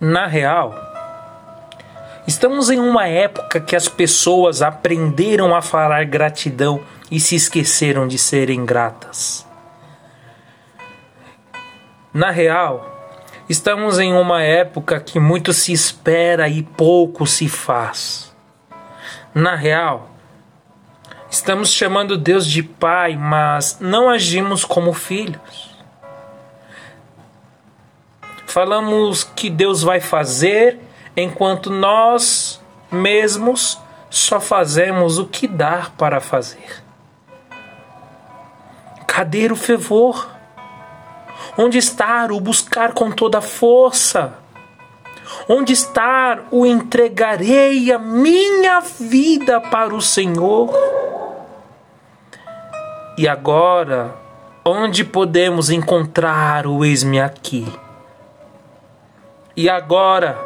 Na real, estamos em uma época que as pessoas aprenderam a falar gratidão e se esqueceram de serem gratas. Na real, estamos em uma época que muito se espera e pouco se faz. Na real, estamos chamando Deus de Pai, mas não agimos como filhos falamos que Deus vai fazer, enquanto nós mesmos só fazemos o que dá para fazer. Cadê o fervor? Onde está o buscar com toda força? Onde está o entregarei a minha vida para o Senhor? E agora, onde podemos encontrar o eis-me aqui? E agora,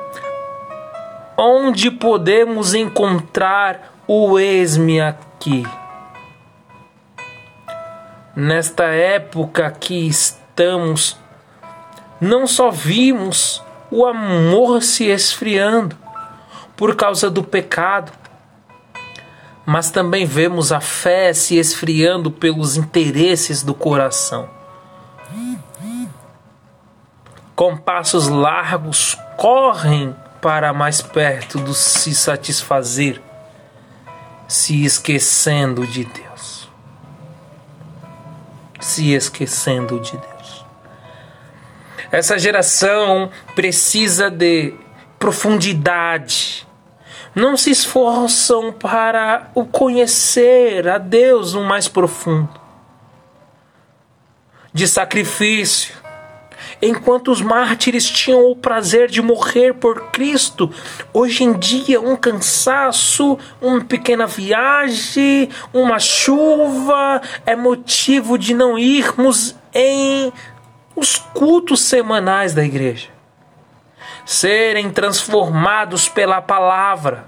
onde podemos encontrar o eis-me aqui? Nesta época que estamos, não só vimos o amor se esfriando por causa do pecado, mas também vemos a fé se esfriando pelos interesses do coração com passos largos, correm para mais perto do se satisfazer, se esquecendo de Deus. Se esquecendo de Deus. Essa geração precisa de profundidade. Não se esforçam para o conhecer a Deus no mais profundo. De sacrifício, Enquanto os mártires tinham o prazer de morrer por Cristo, hoje em dia um cansaço, uma pequena viagem, uma chuva é motivo de não irmos em os cultos semanais da igreja. Serem transformados pela palavra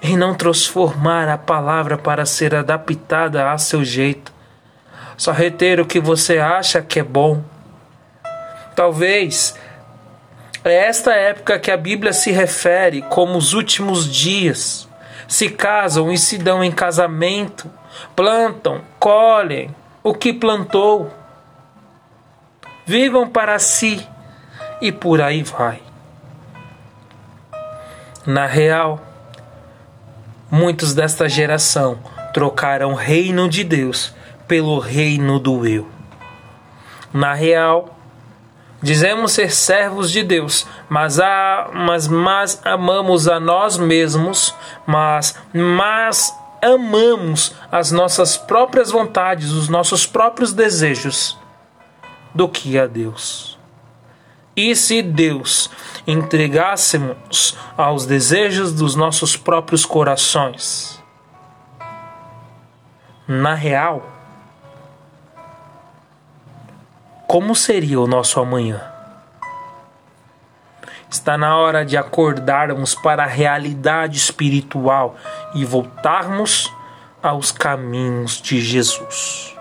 e não transformar a palavra para ser adaptada a seu jeito. Só reter o que você acha que é bom Talvez é esta época que a Bíblia se refere como os últimos dias. Se casam e se dão em casamento, plantam, colhem o que plantou, vivam para si e por aí vai. Na real, muitos desta geração trocaram o reino de Deus pelo reino do eu. Na real, Dizemos ser servos de Deus, mas, a, mas, mas amamos a nós mesmos, mas, mas amamos as nossas próprias vontades, os nossos próprios desejos, do que a Deus. E se Deus entregássemos aos desejos dos nossos próprios corações? Na real, como seria o nosso amanhã? Está na hora de acordarmos para a realidade espiritual e voltarmos aos caminhos de Jesus.